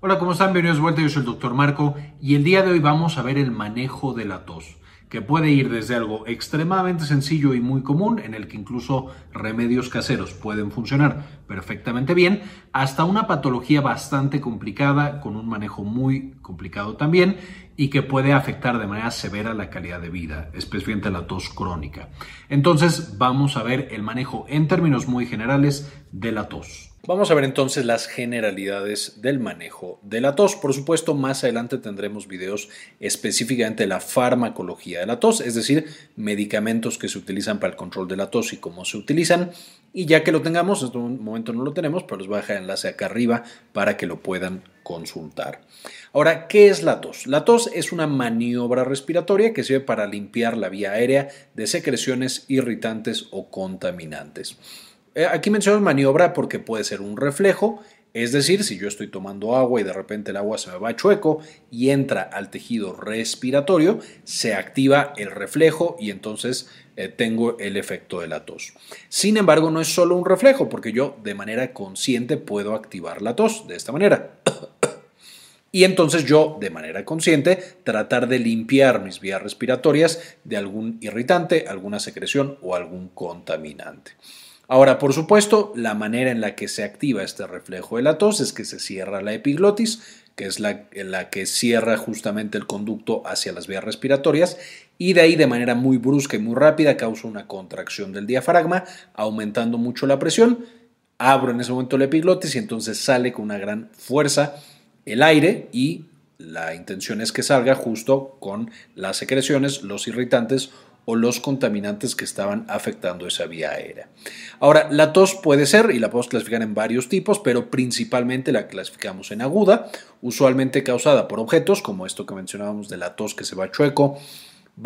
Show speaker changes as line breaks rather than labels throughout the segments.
Hola, ¿cómo están? Bienvenidos de vuelta, yo soy el doctor Marco y el día de hoy vamos a ver el manejo de la tos, que puede ir desde algo extremadamente sencillo y muy común, en el que incluso remedios caseros pueden funcionar perfectamente bien, hasta una patología bastante complicada, con un manejo muy complicado también, y que puede afectar de manera severa la calidad de vida, especialmente la tos crónica. Entonces, vamos a ver el manejo en términos muy generales de la tos. Vamos a ver entonces las generalidades del manejo de la tos. Por supuesto, más adelante tendremos videos específicamente de la farmacología de la tos, es decir, medicamentos que se utilizan para el control de la tos y cómo se utilizan. Y ya que lo tengamos, en este momento no lo tenemos, pero les voy a dejar el enlace acá arriba para que lo puedan consultar. Ahora, ¿qué es la tos? La tos es una maniobra respiratoria que sirve para limpiar la vía aérea de secreciones irritantes o contaminantes. Eh, aquí menciono maniobra porque puede ser un reflejo, es decir, si yo estoy tomando agua y de repente el agua se me va chueco y entra al tejido respiratorio, se activa el reflejo y entonces eh, tengo el efecto de la tos. Sin embargo, no es solo un reflejo porque yo de manera consciente puedo activar la tos de esta manera. Y entonces yo, de manera consciente, tratar de limpiar mis vías respiratorias de algún irritante, alguna secreción o algún contaminante. Ahora, por supuesto, la manera en la que se activa este reflejo de la tos es que se cierra la epiglotis, que es la, que cierra justamente el conducto hacia las vías respiratorias, y de ahí de manera muy brusca y muy rápida causa una contracción del diafragma, aumentando mucho la presión. Abro en ese momento la epiglotis y entonces sale con una gran fuerza el aire y la intención es que salga justo con las secreciones, los irritantes o los contaminantes que estaban afectando esa vía aérea. Ahora, la tos puede ser, y la podemos clasificar en varios tipos, pero principalmente la clasificamos en aguda, usualmente causada por objetos, como esto que mencionábamos de la tos que se va chueco,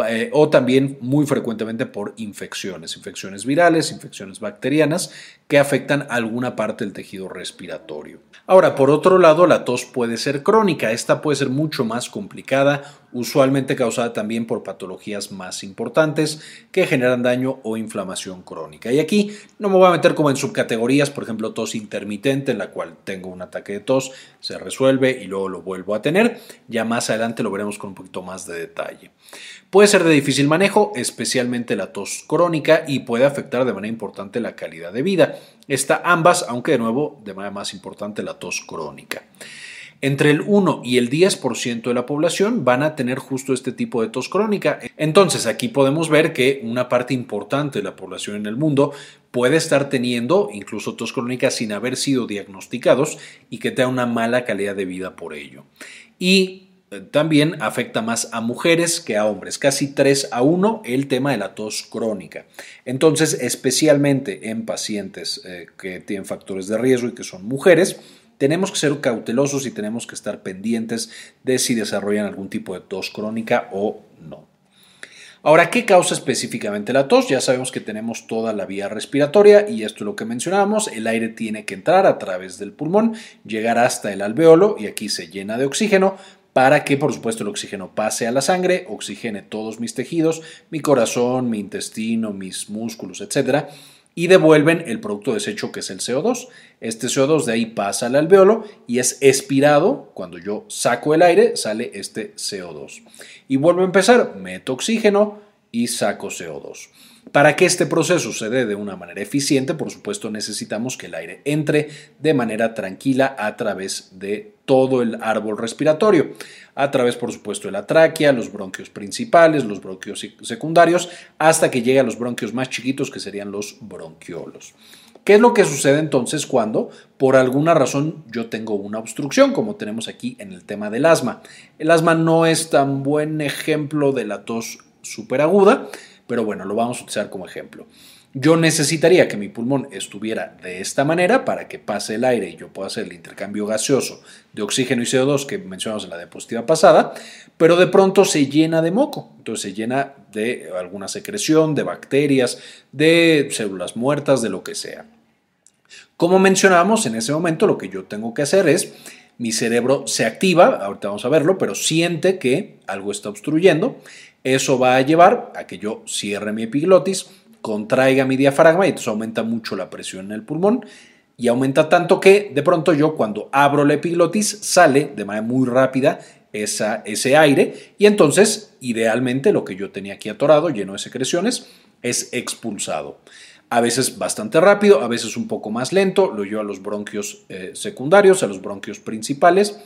eh, o también muy frecuentemente por infecciones, infecciones virales, infecciones bacterianas que afectan alguna parte del tejido respiratorio. Ahora, por otro lado, la tos puede ser crónica, esta puede ser mucho más complicada, usualmente causada también por patologías más importantes que generan daño o inflamación crónica. Y aquí no me voy a meter como en subcategorías, por ejemplo, tos intermitente, en la cual tengo un ataque de tos, se resuelve y luego lo vuelvo a tener. Ya más adelante lo veremos con un poquito más de detalle. Puede ser de difícil manejo, especialmente la tos crónica, y puede afectar de manera importante la calidad de vida. Está ambas, aunque de nuevo de manera más importante la tos crónica. Entre el 1 y el 10% de la población van a tener justo este tipo de tos crónica. Entonces aquí podemos ver que una parte importante de la población en el mundo puede estar teniendo incluso tos crónica sin haber sido diagnosticados y que tenga una mala calidad de vida por ello. Y también afecta más a mujeres que a hombres, casi 3 a 1 el tema de la tos crónica. Entonces, especialmente en pacientes eh, que tienen factores de riesgo y que son mujeres, tenemos que ser cautelosos y tenemos que estar pendientes de si desarrollan algún tipo de tos crónica o no. Ahora, ¿qué causa específicamente la tos? Ya sabemos que tenemos toda la vía respiratoria y esto es lo que mencionábamos, el aire tiene que entrar a través del pulmón, llegar hasta el alveolo y aquí se llena de oxígeno, para que por supuesto el oxígeno pase a la sangre, oxigene todos mis tejidos, mi corazón, mi intestino, mis músculos, etc. Y devuelven el producto desecho que es el CO2. Este CO2 de ahí pasa al alveolo y es expirado. Cuando yo saco el aire, sale este CO2. Y vuelvo a empezar, meto oxígeno y saco CO2. Para que este proceso se dé de una manera eficiente, por supuesto, necesitamos que el aire entre de manera tranquila a través de todo el árbol respiratorio, a través, por supuesto, de la tráquea, los bronquios principales, los bronquios secundarios, hasta que llegue a los bronquios más chiquitos, que serían los bronquiolos. ¿Qué es lo que sucede entonces cuando por alguna razón yo tengo una obstrucción, como tenemos aquí en el tema del asma? El asma no es tan buen ejemplo de la tos superaguda, pero bueno, lo vamos a utilizar como ejemplo. Yo necesitaría que mi pulmón estuviera de esta manera para que pase el aire y yo pueda hacer el intercambio gaseoso de oxígeno y CO2 que mencionamos en la diapositiva pasada, pero de pronto se llena de moco, entonces se llena de alguna secreción, de bacterias, de células muertas, de lo que sea. Como mencionamos, en ese momento lo que yo tengo que hacer es, mi cerebro se activa, ahorita vamos a verlo, pero siente que algo está obstruyendo eso va a llevar a que yo cierre mi epiglotis, contraiga mi diafragma y entonces aumenta mucho la presión en el pulmón. y aumenta tanto que de pronto yo cuando abro la epiglotis sale de manera muy rápida esa, ese aire y entonces idealmente lo que yo tenía aquí atorado, lleno de secreciones, es expulsado. A veces bastante rápido, a veces un poco más lento, lo llevo a los bronquios eh, secundarios, a los bronquios principales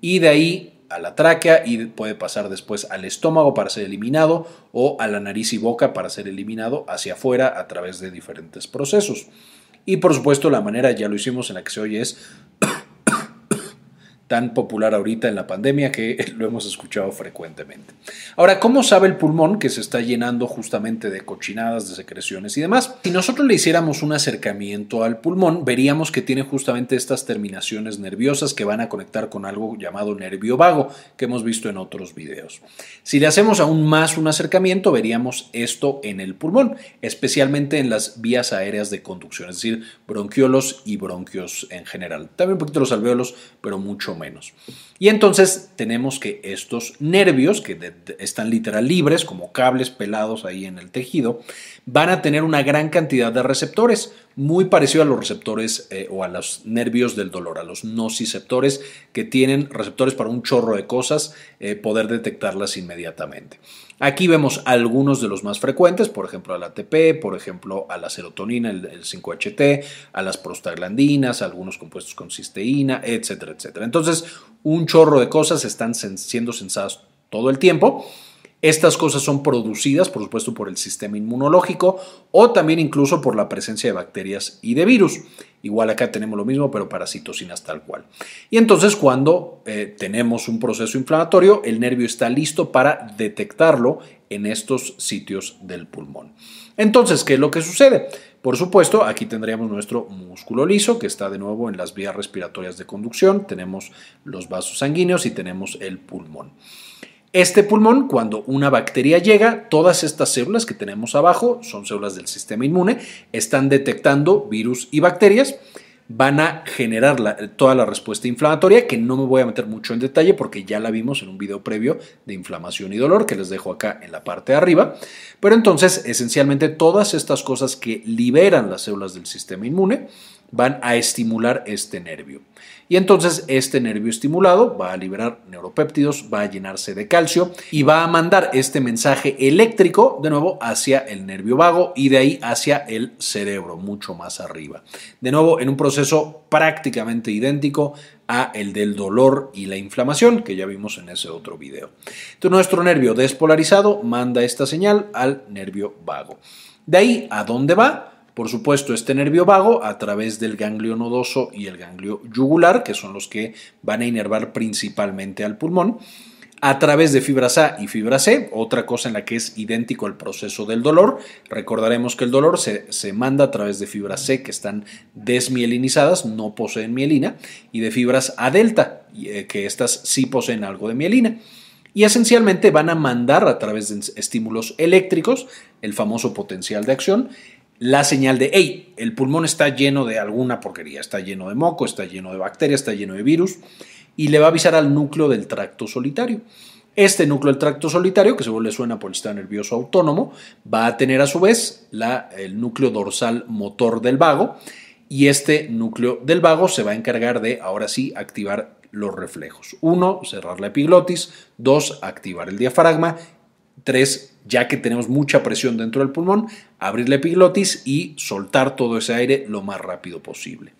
y de ahí a la tráquea y puede pasar después al estómago para ser eliminado o a la nariz y boca para ser eliminado hacia afuera a través de diferentes procesos. Y por supuesto la manera, ya lo hicimos en la que se oye es tan popular ahorita en la pandemia que lo hemos escuchado frecuentemente. Ahora, ¿cómo sabe el pulmón que se está llenando justamente de cochinadas, de secreciones y demás? Si nosotros le hiciéramos un acercamiento al pulmón, veríamos que tiene justamente estas terminaciones nerviosas que van a conectar con algo llamado nervio vago, que hemos visto en otros videos. Si le hacemos aún más un acercamiento, veríamos esto en el pulmón, especialmente en las vías aéreas de conducción, es decir, bronquiolos y bronquios en general. También un poquito los alveolos, pero mucho menos. Y entonces tenemos que estos nervios, que están literal libres, como cables pelados ahí en el tejido, van a tener una gran cantidad de receptores, muy parecido a los receptores eh, o a los nervios del dolor, a los nociceptores, que tienen receptores para un chorro de cosas, eh, poder detectarlas inmediatamente. Aquí vemos algunos de los más frecuentes, por ejemplo al ATP, por ejemplo a la serotonina, el, 5-HT, a las prostaglandinas, algunos compuestos con cisteína, etcétera, etcétera. Entonces, un chorro de cosas están siendo sensadas todo el tiempo estas cosas son producidas, por supuesto, por el sistema inmunológico o también incluso por la presencia de bacterias y de virus. Igual acá tenemos lo mismo, pero para citocinas tal cual. Y entonces cuando eh, tenemos un proceso inflamatorio, el nervio está listo para detectarlo en estos sitios del pulmón. Entonces, ¿qué es lo que sucede? Por supuesto, aquí tendríamos nuestro músculo liso, que está de nuevo en las vías respiratorias de conducción, tenemos los vasos sanguíneos y tenemos el pulmón. Este pulmón, cuando una bacteria llega, todas estas células que tenemos abajo, son células del sistema inmune, están detectando virus y bacterias, van a generar toda la respuesta inflamatoria, que no me voy a meter mucho en detalle porque ya la vimos en un video previo de inflamación y dolor, que les dejo acá en la parte de arriba. Pero entonces, esencialmente, todas estas cosas que liberan las células del sistema inmune van a estimular este nervio. Y entonces este nervio estimulado va a liberar neuropéptidos, va a llenarse de calcio y va a mandar este mensaje eléctrico de nuevo hacia el nervio vago y de ahí hacia el cerebro, mucho más arriba. De nuevo, en un proceso prácticamente idéntico a el del dolor y la inflamación que ya vimos en ese otro video. Nuestro nervio despolarizado manda esta señal al nervio vago. De ahí, ¿a dónde va? Por supuesto, este nervio vago a través del ganglio nodoso y el ganglio yugular, que son los que van a inervar principalmente al pulmón, a través de fibras A y fibra C, otra cosa en la que es idéntico el proceso del dolor. Recordaremos que el dolor se, se, manda a través de fibras C que están desmielinizadas, no poseen mielina, y de fibras A delta, eh, que estas sí poseen algo de mielina. Y esencialmente van a mandar a través de estímulos eléctricos, el famoso potencial de acción, la señal de, hey, el pulmón está lleno de alguna porquería, está lleno de moco, está lleno de bacterias, está lleno de virus, y le va a avisar al núcleo del tracto solitario. Este núcleo del tracto solitario, que según le suena por el sistema nervioso autónomo, va a tener a su vez la, el núcleo dorsal motor del vago, y este núcleo del vago se va a encargar de, ahora sí, activar los reflejos. Uno, cerrar la epiglotis. Dos, activar el diafragma. Tres, ya que tenemos mucha presión dentro del pulmón, abrir la epiglotis y soltar todo ese aire lo más rápido posible.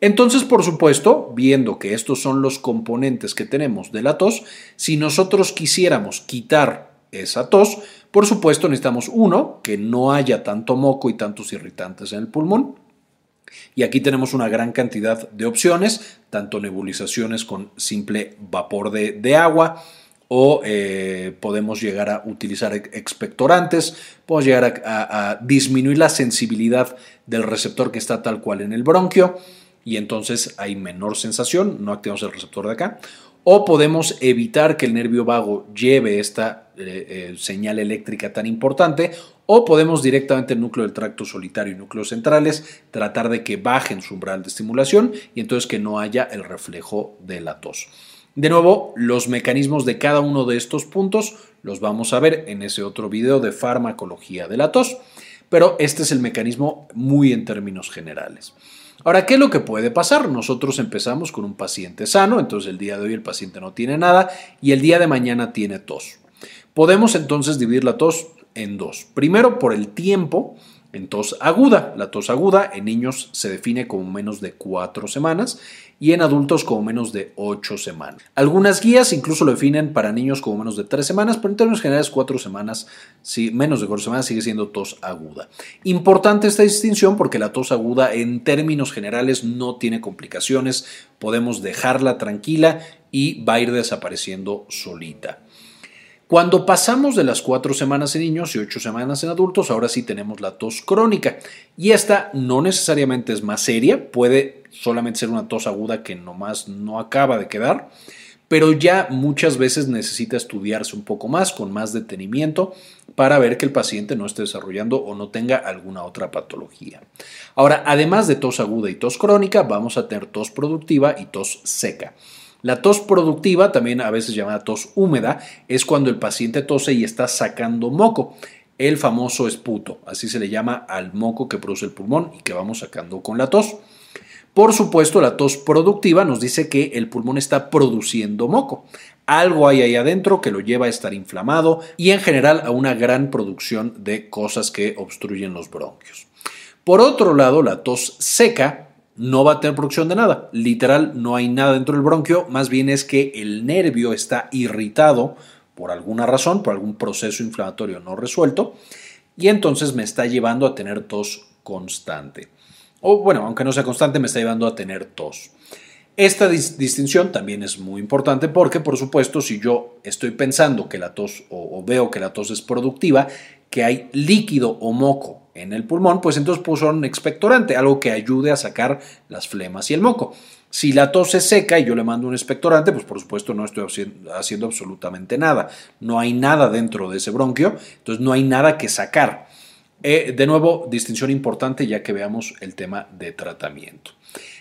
Entonces, por supuesto, viendo que estos son los componentes que tenemos de la tos, si nosotros quisiéramos quitar esa tos, por supuesto necesitamos uno, que no haya tanto moco y tantos irritantes en el pulmón. Y aquí tenemos una gran cantidad de opciones, tanto nebulizaciones con simple vapor de, de agua, o eh, podemos llegar a utilizar expectorantes, podemos llegar a, disminuir la sensibilidad del receptor que está tal cual en el bronquio y entonces hay menor sensación, no activamos el receptor de acá, o podemos evitar que el nervio vago lleve esta eh, eh, señal eléctrica tan importante, o podemos directamente el núcleo del tracto solitario y núcleos centrales tratar de que bajen su umbral de estimulación y entonces que no haya el reflejo de la tos. De nuevo, los mecanismos de cada uno de estos puntos los vamos a ver en ese otro video de farmacología de la tos, pero este es el mecanismo muy en términos generales. Ahora, ¿qué es lo que puede pasar? Nosotros empezamos con un paciente sano, entonces el día de hoy el paciente no tiene nada y el día de mañana tiene tos. Podemos entonces dividir la tos en dos. Primero, por el tiempo en tos aguda. La tos aguda en niños se define como menos de cuatro semanas y en adultos como menos de ocho semanas. Algunas guías incluso lo definen para niños como menos de tres semanas, pero en términos generales cuatro semanas, si menos de cuatro semanas sigue siendo tos aguda. Importante esta distinción porque la tos aguda en términos generales no tiene complicaciones, podemos dejarla tranquila y va a ir desapareciendo solita. Cuando pasamos de las cuatro semanas en niños y ocho semanas en adultos, ahora sí tenemos la tos crónica. Y esta no necesariamente es más seria, puede solamente ser una tos aguda que nomás no acaba de quedar, pero ya muchas veces necesita estudiarse un poco más, con más detenimiento, para ver que el paciente no esté desarrollando o no tenga alguna otra patología. Ahora, además de tos aguda y tos crónica, vamos a tener tos productiva y tos seca. La tos productiva, también a veces llamada tos húmeda, es cuando el paciente tose y está sacando moco. El famoso esputo, así se le llama al moco que produce el pulmón y que vamos sacando con la tos. Por supuesto, la tos productiva nos dice que el pulmón está produciendo moco. Algo hay ahí adentro que lo lleva a estar inflamado y en general a una gran producción de cosas que obstruyen los bronquios. Por otro lado, la tos seca no va a tener producción de nada. Literal, no hay nada dentro del bronquio, más bien es que el nervio está irritado por alguna razón, por algún proceso inflamatorio no resuelto, y entonces me está llevando a tener tos constante. O bueno, aunque no sea constante, me está llevando a tener tos. Esta distinción también es muy importante porque, por supuesto, si yo estoy pensando que la tos o veo que la tos es productiva, que hay líquido o moco en el pulmón, pues entonces puedo usar un expectorante, algo que ayude a sacar las flemas y el moco. Si la tos es seca y yo le mando un expectorante, pues por supuesto no estoy haciendo absolutamente nada. No hay nada dentro de ese bronquio, entonces no hay nada que sacar. Eh, de nuevo, distinción importante ya que veamos el tema de tratamiento.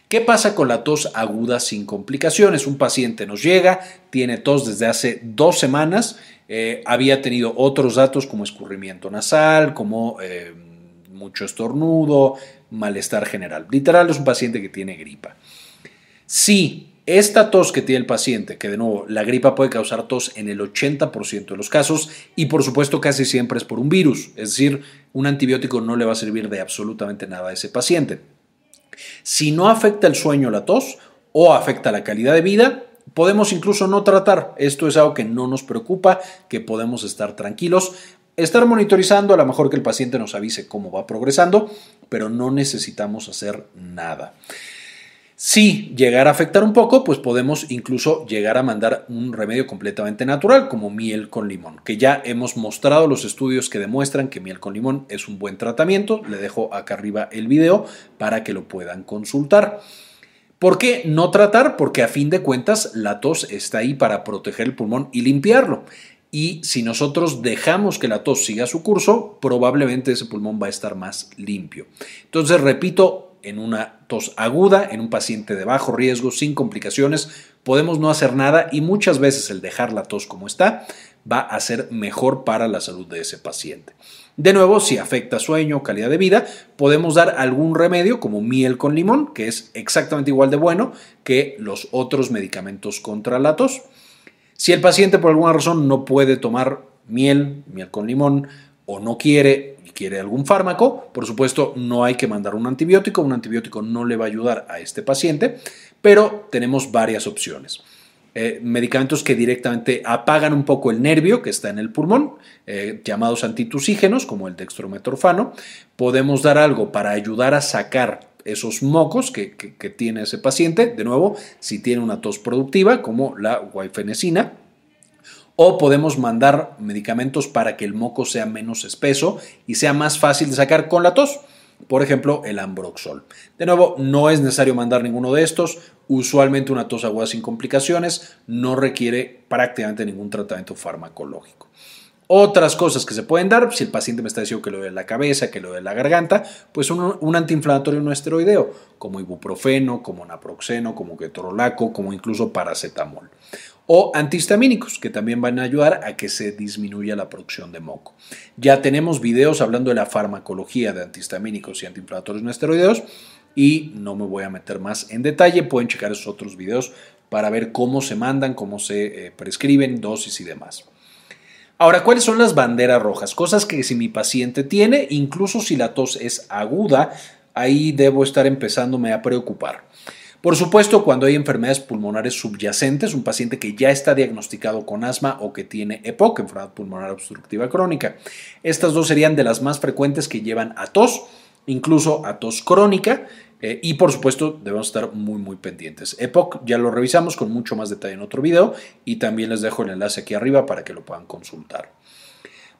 ¿Qué pasa con la tos aguda sin complicaciones? Un paciente nos llega, tiene tos desde hace dos semanas, eh, había tenido otros datos como escurrimiento nasal, como eh, mucho estornudo, malestar general. Literal es un paciente que tiene gripa. Si esta tos que tiene el paciente, que de nuevo la gripa puede causar tos en el 80% de los casos y por supuesto casi siempre es por un virus, es decir, un antibiótico no le va a servir de absolutamente nada a ese paciente. Si no afecta el sueño la tos o afecta la calidad de vida, podemos incluso no tratar. Esto es algo que no nos preocupa, que podemos estar tranquilos estar monitorizando, a lo mejor que el paciente nos avise cómo va progresando, pero no necesitamos hacer nada. Si llegara a afectar un poco, pues podemos incluso llegar a mandar un remedio completamente natural, como miel con limón, que ya hemos mostrado los estudios que demuestran que miel con limón es un buen tratamiento. Le dejo acá arriba el video para que lo puedan consultar. ¿Por qué no tratar? Porque a fin de cuentas la tos está ahí para proteger el pulmón y limpiarlo y si nosotros dejamos que la tos siga su curso, probablemente ese pulmón va a estar más limpio. Entonces, repito, en una tos aguda, en un paciente de bajo riesgo, sin complicaciones, podemos no hacer nada y muchas veces el dejar la tos como está va a ser mejor para la salud de ese paciente. De nuevo, si afecta sueño o calidad de vida, podemos dar algún remedio como miel con limón, que es exactamente igual de bueno que los otros medicamentos contra la tos. Si el paciente por alguna razón no puede tomar miel, miel con limón, o no quiere quiere algún fármaco, por supuesto no hay que mandar un antibiótico, un antibiótico no le va a ayudar a este paciente, pero tenemos varias opciones. Eh, medicamentos que directamente apagan un poco el nervio que está en el pulmón, eh, llamados antitusígenos, como el dextrometorfano. Podemos dar algo para ayudar a sacar esos mocos que, tiene ese paciente, de nuevo, si tiene una tos productiva, como la guaifenesina, o podemos mandar medicamentos para que el moco sea menos espeso y sea más fácil de sacar con la tos. Por ejemplo, el ambroxol. De nuevo, no es necesario mandar ninguno de estos. Usualmente una tos aguda sin complicaciones no requiere prácticamente ningún tratamiento farmacológico. Otras cosas que se pueden dar, si el paciente me está diciendo que lo de la cabeza, que lo de la garganta, pues un, antiinflamatorio no esteroideo, como ibuprofeno, como naproxeno, como ketorolaco, como incluso paracetamol. O antihistamínicos, que también van a ayudar a que se disminuya la producción de moco. Ya tenemos videos hablando de la farmacología de antihistamínicos y antiinflamatorios no esteroideos y no me voy a meter más en detalle. Pueden checar esos otros videos para ver cómo se mandan, cómo se eh, prescriben, dosis y demás. Ahora, ¿cuáles son las banderas rojas? Cosas que si mi paciente tiene, incluso si la tos es aguda, ahí debo estar empezándome a preocupar. Por supuesto, cuando hay enfermedades pulmonares subyacentes, un paciente que ya está diagnosticado con asma o que tiene EPOC, enfermedad pulmonar obstructiva crónica. Estas dos serían de las más frecuentes que llevan a tos, incluso a tos crónica, eh, y por supuesto debemos estar muy muy pendientes. EPOC ya lo revisamos con mucho más detalle en otro video y también les dejo el enlace aquí arriba para que lo puedan consultar.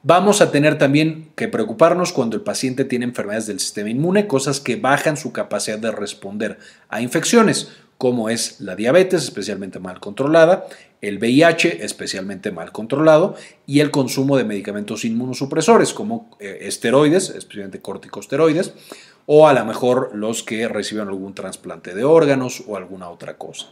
Vamos a tener también que preocuparnos cuando el paciente tiene enfermedades del sistema inmune, cosas que bajan su capacidad de responder a infecciones, como es la diabetes, especialmente mal controlada, el VIH, especialmente mal controlado, y el consumo de medicamentos inmunosupresores, como eh, esteroides, especialmente corticosteroides, o a lo mejor los que reciben algún trasplante de órganos o alguna otra cosa.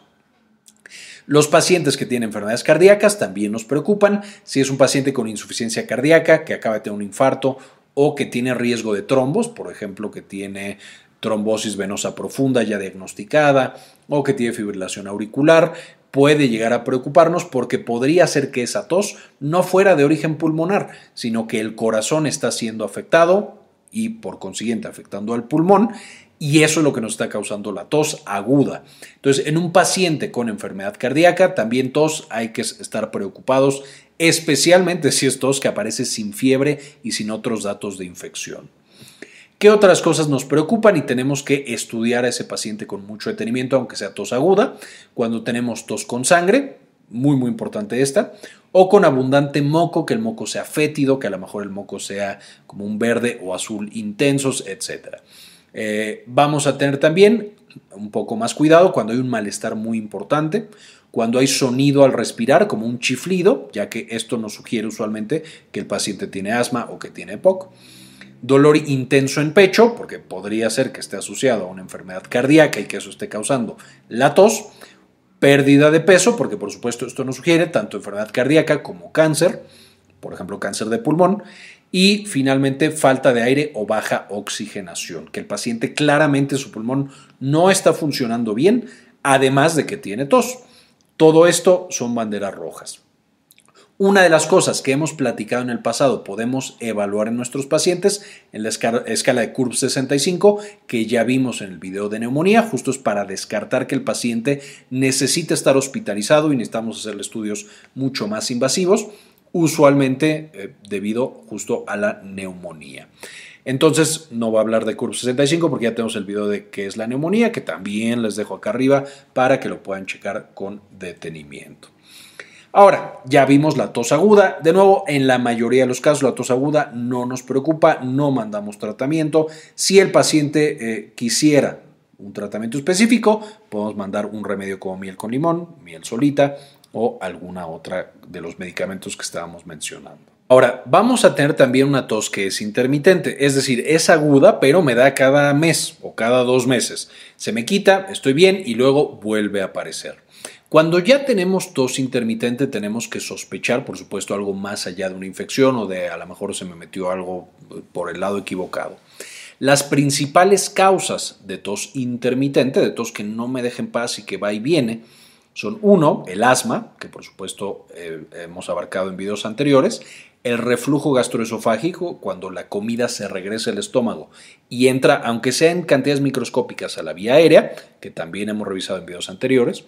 Los pacientes que tienen enfermedades cardíacas también nos preocupan. Si es un paciente con insuficiencia cardíaca que acaba de tener un infarto o que tiene riesgo de trombos, por ejemplo, que tiene trombosis venosa profunda ya diagnosticada o que tiene fibrilación auricular, puede llegar a preocuparnos porque podría ser que esa tos no fuera de origen pulmonar, sino que el corazón está siendo afectado y por consiguiente afectando al pulmón y eso es lo que nos está causando la tos aguda. Entonces, en un paciente con enfermedad cardíaca, también tos hay que estar preocupados, especialmente si es tos que aparece sin fiebre y sin otros datos de infección. ¿Qué otras cosas nos preocupan y tenemos que estudiar a ese paciente con mucho detenimiento, aunque sea tos aguda? Cuando tenemos tos con sangre, muy muy importante esta, o con abundante moco, que el moco sea fétido, que a lo mejor el moco sea como un verde o azul intensos, etcétera. Eh, vamos a tener también un poco más cuidado cuando hay un malestar muy importante, cuando hay sonido al respirar, como un chiflido, ya que esto nos sugiere usualmente que el paciente tiene asma o que tiene EPOC. Dolor intenso en pecho, porque podría ser que esté asociado a una enfermedad cardíaca y que eso esté causando la tos. Pérdida de peso, porque por supuesto esto nos sugiere tanto enfermedad cardíaca como cáncer, por ejemplo cáncer de pulmón y finalmente falta de aire o baja oxigenación, que el paciente claramente su pulmón no está funcionando bien, además de que tiene tos. Todo esto son banderas rojas. Una de las cosas que hemos platicado en el pasado podemos evaluar en nuestros pacientes en la escala de CURB 65 que ya vimos en el video de neumonía, justo es para descartar que el paciente necesite estar hospitalizado y necesitamos hacerle estudios mucho más invasivos usualmente eh, debido justo a la neumonía. Entonces, no voy a hablar de CURB 65 porque ya tenemos el video de qué es la neumonía, que también les dejo acá arriba para que lo puedan checar con detenimiento. Ahora, ya vimos la tos aguda. De nuevo, en la mayoría de los casos, la tos aguda no nos preocupa, no mandamos tratamiento. Si el paciente eh, quisiera un tratamiento específico, podemos mandar un remedio como miel con limón, miel solita, o alguna otra de los medicamentos que estábamos mencionando. Ahora, vamos a tener también una tos que es intermitente, es decir, es aguda, pero me da cada mes o cada dos meses. Se me quita, estoy bien y luego vuelve a aparecer. Cuando ya tenemos tos intermitente tenemos que sospechar, por supuesto, algo más allá de una infección o de a lo mejor se me metió algo por el lado equivocado. Las principales causas de tos intermitente, de tos que no me dejen paz y que va y viene, son uno, el asma, que por supuesto eh, hemos abarcado en videos anteriores, el reflujo gastroesofágico, cuando la comida se regresa al estómago y entra, aunque sea en cantidades microscópicas, a la vía aérea, que también hemos revisado en videos anteriores,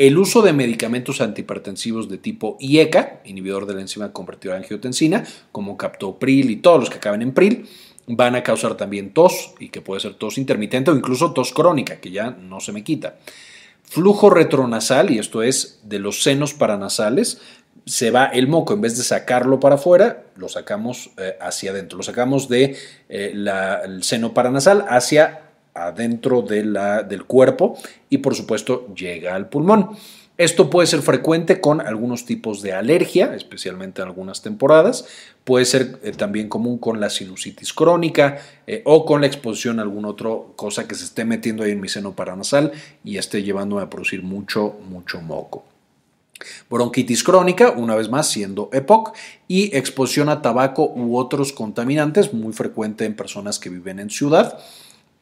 el uso de medicamentos antihipertensivos de tipo IECA, inhibidor de la enzima convertidora de angiotensina, como captopril y todos los que acaben en pril, van a causar también tos, y que puede ser tos intermitente o incluso tos crónica, que ya no se me quita. Flujo retronasal, y esto es de los senos paranasales, se va el moco, en vez de sacarlo para afuera, lo sacamos eh, hacia adentro, lo sacamos del de, eh, seno paranasal hacia adentro del cuerpo y por supuesto llega al pulmón. Esto puede ser frecuente con algunos tipos de alergia, especialmente en algunas temporadas. Puede ser eh, también común con la sinusitis crónica eh, o con la exposición a alguna otra cosa que se esté metiendo ahí en mi seno paranasal y esté llevándome a producir mucho, mucho moco. Bronquitis crónica, una vez más siendo EPOC, y exposición a tabaco u otros contaminantes, muy frecuente en personas que viven en ciudad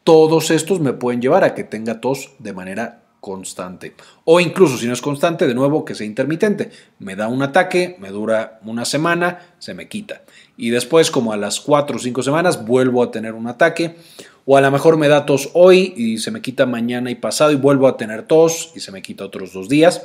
Todos estos me pueden llevar a que tenga tos de manera constante. O incluso si no es constante, de nuevo que sea intermitente. Me da un ataque, me dura una semana, se me quita. Y después, como a las 4 o 5 semanas, vuelvo a tener un ataque. O a lo mejor me da tos hoy y se me quita mañana y pasado y vuelvo a tener tos y se me quita otros dos días.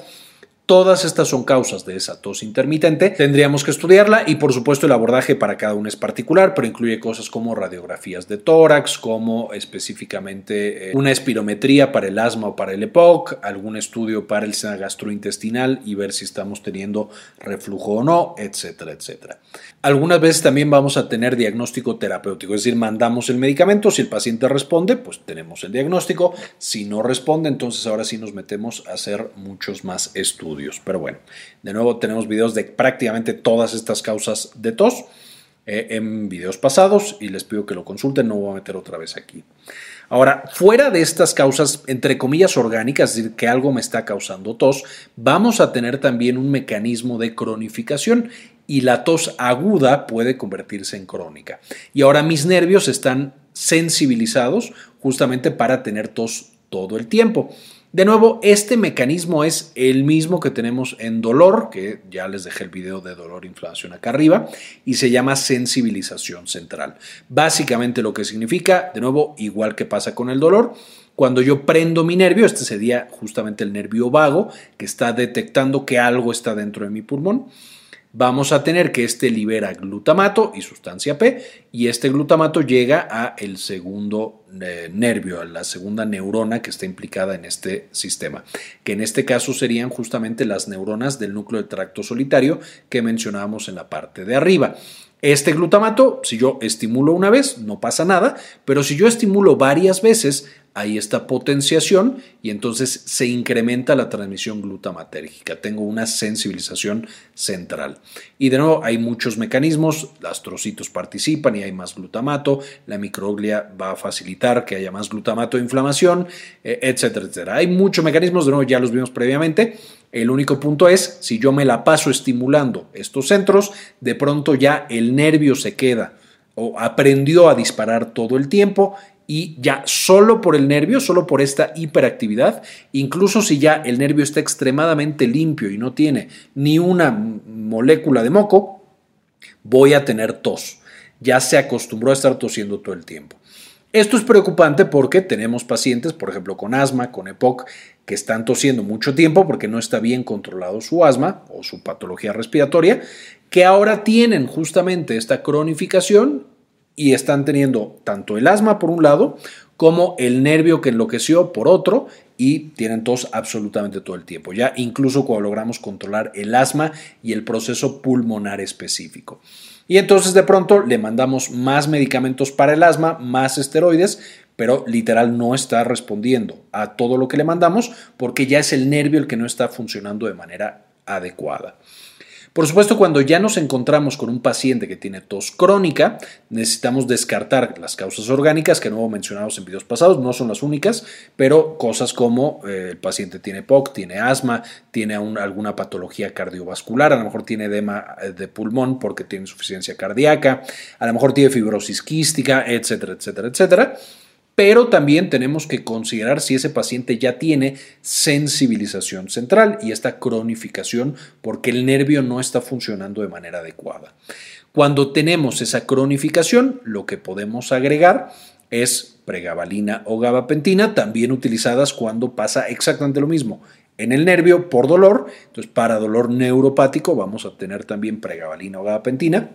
Todas estas son causas de esa tos intermitente. Tendríamos que estudiarla y por supuesto el abordaje para cada uno es particular, pero incluye cosas como radiografías de tórax, como específicamente eh, una espirometría para el asma o para el EPOC, algún estudio para el sistema gastrointestinal y ver si estamos teniendo reflujo o no, etcétera, etcétera. Algunas veces también vamos a tener diagnóstico terapéutico, es decir, mandamos el medicamento, si el paciente responde, pues tenemos el diagnóstico, si no responde, entonces ahora sí nos metemos a hacer muchos más estudios. Pero bueno, de nuevo tenemos videos de prácticamente todas estas causas de tos eh, en videos pasados y les pido que lo consulten, no voy a meter otra vez aquí. Ahora, fuera de estas causas, entre comillas, orgánicas, es decir, que algo me está causando tos, vamos a tener también un mecanismo de cronificación y la tos aguda puede convertirse en crónica. Y ahora mis nervios están sensibilizados justamente para tener tos todo el tiempo. De nuevo, este mecanismo es el mismo que tenemos en dolor, que ya les dejé el video de dolor e inflamación acá arriba, y se llama sensibilización central. Básicamente lo que significa, de nuevo, igual que pasa con el dolor, cuando yo prendo mi nervio, este sería justamente el nervio vago, que está detectando que algo está dentro de mi pulmón vamos a tener que este libera glutamato y sustancia P y este glutamato llega a el segundo eh, nervio, a la segunda neurona que está implicada en este sistema, que en este caso serían justamente las neuronas del núcleo del tracto solitario que mencionábamos en la parte de arriba. Este glutamato, si yo estimulo una vez, no pasa nada, pero si yo estimulo varias veces, hay esta potenciación y entonces se incrementa la transmisión glutamatérgica. Tengo una sensibilización central. Y de nuevo, hay muchos mecanismos, las trocitos participan y hay más glutamato, la microglia va a facilitar que haya más glutamato de inflamación, eh, etcétera, etcétera. Hay muchos mecanismos, de nuevo ya los vimos previamente. El único punto es, si yo me la paso estimulando estos centros, de pronto ya el nervio se queda o aprendió a disparar todo el tiempo y ya solo por el nervio, solo por esta hiperactividad, incluso si ya el nervio está extremadamente limpio y no tiene ni una molécula de moco, voy a tener tos. Ya se acostumbró a estar tosiendo todo el tiempo. Esto es preocupante porque tenemos pacientes, por ejemplo, con asma, con EPOC, que están tosiendo mucho tiempo porque no está bien controlado su asma o su patología respiratoria, que ahora tienen justamente esta cronificación y están teniendo tanto el asma por un lado como el nervio que enloqueció por otro y tienen tos absolutamente todo el tiempo, ya incluso cuando logramos controlar el asma y el proceso pulmonar específico. Y entonces de pronto le mandamos más medicamentos para el asma, más esteroides, pero literal no está respondiendo a todo lo que le mandamos porque ya es el nervio el que no está funcionando de manera adecuada. Por supuesto, cuando ya nos encontramos con un paciente que tiene tos crónica, necesitamos descartar las causas orgánicas que no mencionamos en videos pasados, no son las únicas, pero cosas como eh, el paciente tiene POC, tiene asma, tiene alguna patología cardiovascular, a lo mejor tiene edema eh, de pulmón porque tiene insuficiencia cardíaca, a lo mejor tiene fibrosis quística, etcétera, etcétera, etcétera pero también tenemos que considerar si ese paciente ya tiene sensibilización central y esta cronificación porque el nervio no está funcionando de manera adecuada. Cuando tenemos esa cronificación, lo que podemos agregar es pregabalina o gabapentina, también utilizadas cuando pasa exactamente lo mismo. En el nervio por dolor, entonces para dolor neuropático vamos a tener también pregabalina o gabapentina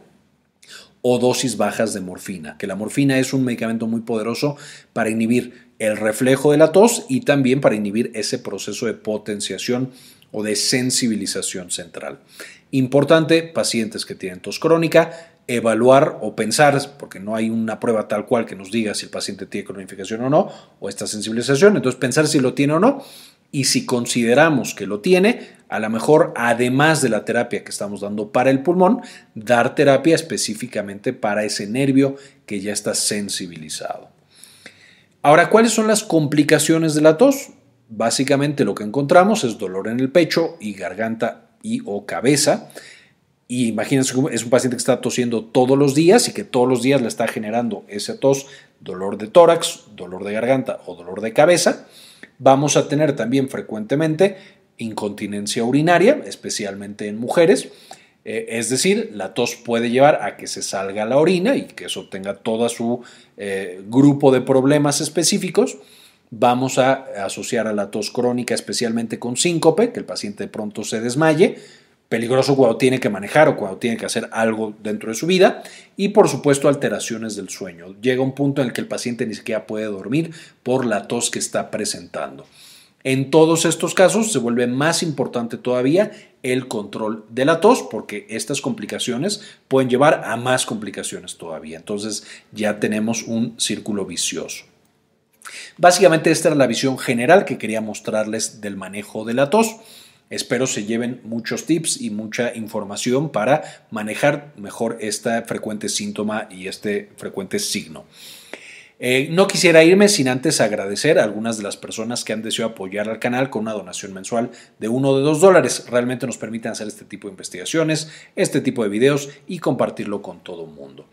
o dosis bajas de morfina, que la morfina es un medicamento muy poderoso para inhibir el reflejo de la tos y también para inhibir ese proceso de potenciación o de sensibilización central. Importante, pacientes que tienen tos crónica, evaluar o pensar, porque no hay una prueba tal cual que nos diga si el paciente tiene cronificación o no, o esta sensibilización, entonces pensar si lo tiene o no, y si consideramos que lo tiene, a lo mejor además de la terapia que estamos dando para el pulmón, dar terapia específicamente para ese nervio que ya está sensibilizado. Ahora, ¿cuáles son las complicaciones de la tos? Básicamente lo que encontramos es dolor en el pecho y garganta y o cabeza. Y imagínense, es un paciente que está tosiendo todos los días y que todos los días le está generando ese tos dolor de tórax, dolor de garganta o dolor de cabeza. Vamos a tener también frecuentemente incontinencia urinaria, especialmente en mujeres. Eh, es decir, la tos puede llevar a que se salga la orina y que eso tenga todo su eh, grupo de problemas específicos. Vamos a asociar a la tos crónica especialmente con síncope, que el paciente de pronto se desmaye, peligroso cuando tiene que manejar o cuando tiene que hacer algo dentro de su vida y por supuesto alteraciones del sueño. Llega un punto en el que el paciente ni siquiera puede dormir por la tos que está presentando. En todos estos casos se vuelve más importante todavía el control de la tos porque estas complicaciones pueden llevar a más complicaciones todavía. Entonces ya tenemos un círculo vicioso. Básicamente esta era la visión general que quería mostrarles del manejo de la tos. Espero se lleven muchos tips y mucha información para manejar mejor este frecuente síntoma y este frecuente signo. Eh, no quisiera irme sin antes agradecer a algunas de las personas que han deseado apoyar al canal con una donación mensual de uno de dos dólares. Realmente nos permiten hacer este tipo de investigaciones, este tipo de videos y compartirlo con todo el mundo.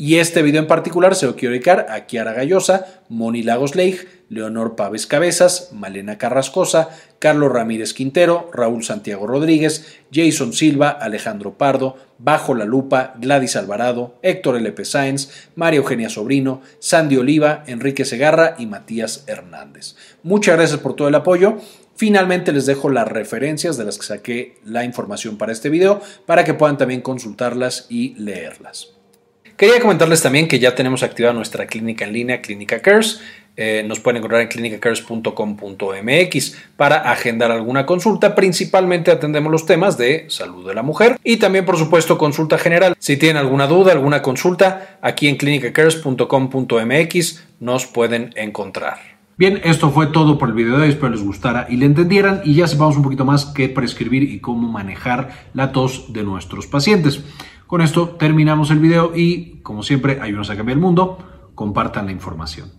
Y este video en particular se lo quiero dedicar a Kiara Gallosa, Moni Lagos Leigh, Leonor Paves Cabezas, Malena Carrascosa, Carlos Ramírez Quintero, Raúl Santiago Rodríguez, Jason Silva, Alejandro Pardo, Bajo la Lupa, Gladys Alvarado, Héctor L.P. Sáenz, María Eugenia Sobrino, Sandy Oliva, Enrique Segarra y Matías Hernández. Muchas gracias por todo el apoyo. Finalmente les dejo las referencias de las que saqué la información para este video para que puedan también consultarlas y leerlas. Quería comentarles también que ya tenemos activada nuestra clínica en línea, Clínica Cares. Eh, nos pueden encontrar en clinicacares.com.mx para agendar alguna consulta. Principalmente atendemos los temas de salud de la mujer y también, por supuesto, consulta general. Si tienen alguna duda, alguna consulta, aquí en clinicacares.com.mx nos pueden encontrar. Bien, esto fue todo por el video de hoy, espero les gustara y le entendieran y ya sepamos un poquito más qué prescribir y cómo manejar la tos de nuestros pacientes. Con esto terminamos el video y, como siempre, ayúdenos a cambiar el mundo, compartan la información.